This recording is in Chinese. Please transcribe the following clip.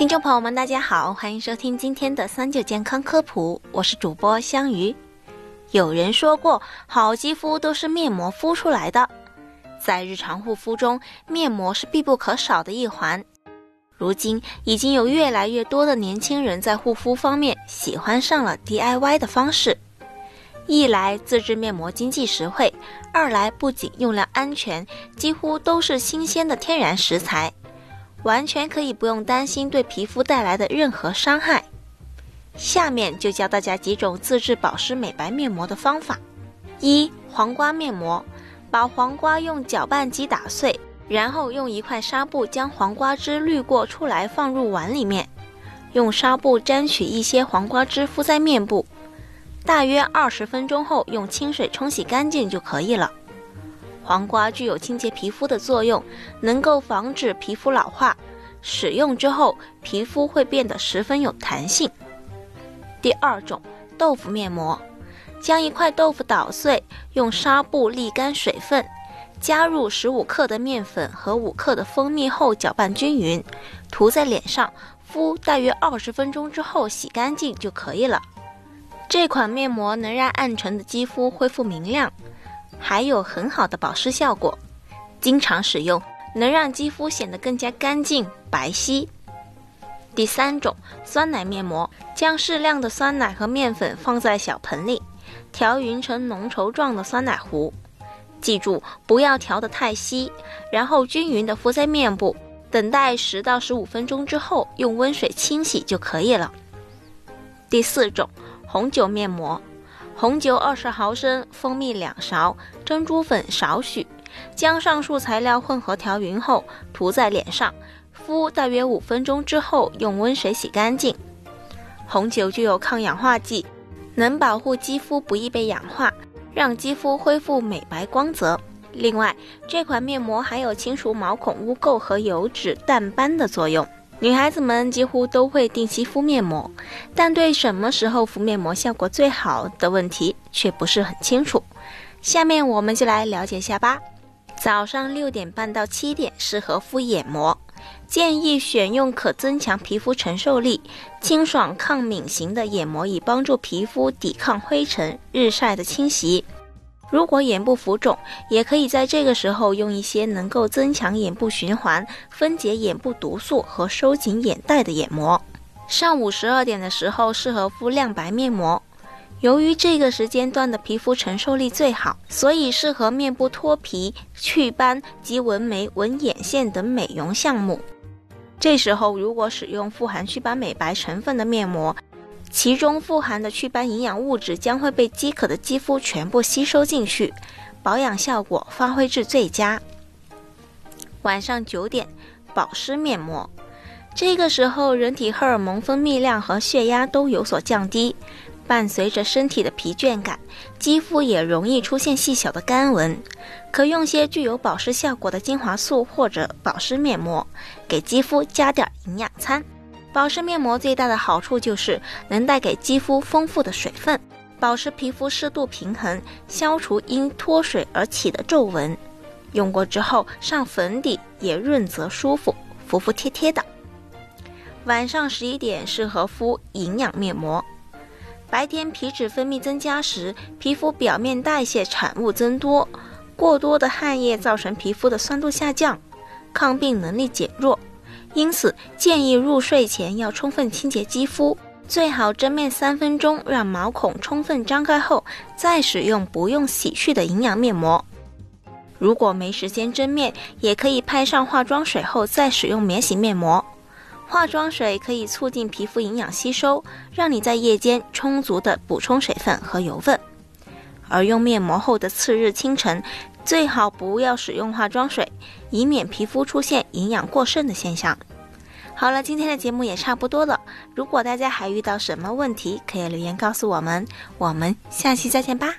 听众朋友们，大家好，欢迎收听今天的三九健康科普，我是主播香鱼。有人说过，好肌肤都是面膜敷出来的。在日常护肤中，面膜是必不可少的一环。如今，已经有越来越多的年轻人在护肤方面喜欢上了 DIY 的方式。一来自制面膜经济实惠，二来不仅用量安全，几乎都是新鲜的天然食材。完全可以不用担心对皮肤带来的任何伤害。下面就教大家几种自制保湿美白面膜的方法：一、黄瓜面膜，把黄瓜用搅拌机打碎，然后用一块纱布将黄瓜汁滤过出来，放入碗里面，用纱布沾取一些黄瓜汁敷在面部，大约二十分钟后用清水冲洗干净就可以了。黄瓜具有清洁皮肤的作用，能够防止皮肤老化。使用之后，皮肤会变得十分有弹性。第二种，豆腐面膜，将一块豆腐捣碎，用纱布沥干水分，加入十五克的面粉和五克的蜂蜜后搅拌均匀，涂在脸上，敷大约二十分钟之后洗干净就可以了。这款面膜能让暗沉的肌肤恢复明亮。还有很好的保湿效果，经常使用能让肌肤显得更加干净白皙。第三种酸奶面膜，将适量的酸奶和面粉放在小盆里，调匀成浓稠状的酸奶糊。记住不要调得太稀，然后均匀的敷在面部，等待十到十五分钟之后，用温水清洗就可以了。第四种红酒面膜。红酒二十毫升，蜂蜜两勺，珍珠粉少许，将上述材料混合调匀后涂在脸上，敷大约五分钟之后用温水洗干净。红酒具有抗氧化剂，能保护肌肤不易被氧化，让肌肤恢复美白光泽。另外，这款面膜还有清除毛孔污垢和油脂淡斑的作用。女孩子们几乎都会定期敷面膜，但对什么时候敷面膜效果最好的问题却不是很清楚。下面我们就来了解一下吧。早上六点半到七点适合敷眼膜，建议选用可增强皮肤承受力、清爽抗敏型的眼膜，以帮助皮肤抵抗灰尘、日晒的侵袭。如果眼部浮肿，也可以在这个时候用一些能够增强眼部循环、分解眼部毒素和收紧眼袋的眼膜。上午十二点的时候适合敷亮白面膜，由于这个时间段的皮肤承受力最好，所以适合面部脱皮、祛斑及纹眉、纹眼线等美容项目。这时候如果使用富含祛斑美白成分的面膜。其中富含的祛斑营养物质将会被饥渴的肌肤全部吸收进去，保养效果发挥至最佳。晚上九点，保湿面膜。这个时候，人体荷尔蒙分泌量和血压都有所降低，伴随着身体的疲倦感，肌肤也容易出现细小的干纹。可用些具有保湿效果的精华素或者保湿面膜，给肌肤加点营养餐。保湿面膜最大的好处就是能带给肌肤丰富的水分，保持皮肤湿度平衡，消除因脱水而起的皱纹。用过之后上粉底也润泽舒服，服服帖帖的。晚上十一点适合敷营养面膜。白天皮脂分泌增加时，皮肤表面代谢产物增多，过多的汗液造成皮肤的酸度下降，抗病能力减弱。因此，建议入睡前要充分清洁肌肤，最好蒸面三分钟，让毛孔充分张开后再使用不用洗去的营养面膜。如果没时间蒸面，也可以拍上化妆水后再使用免洗面膜。化妆水可以促进皮肤营养吸收，让你在夜间充足的补充水分和油分。而用面膜后的次日清晨。最好不要使用化妆水，以免皮肤出现营养过剩的现象。好了，今天的节目也差不多了。如果大家还遇到什么问题，可以留言告诉我们。我们下期再见吧。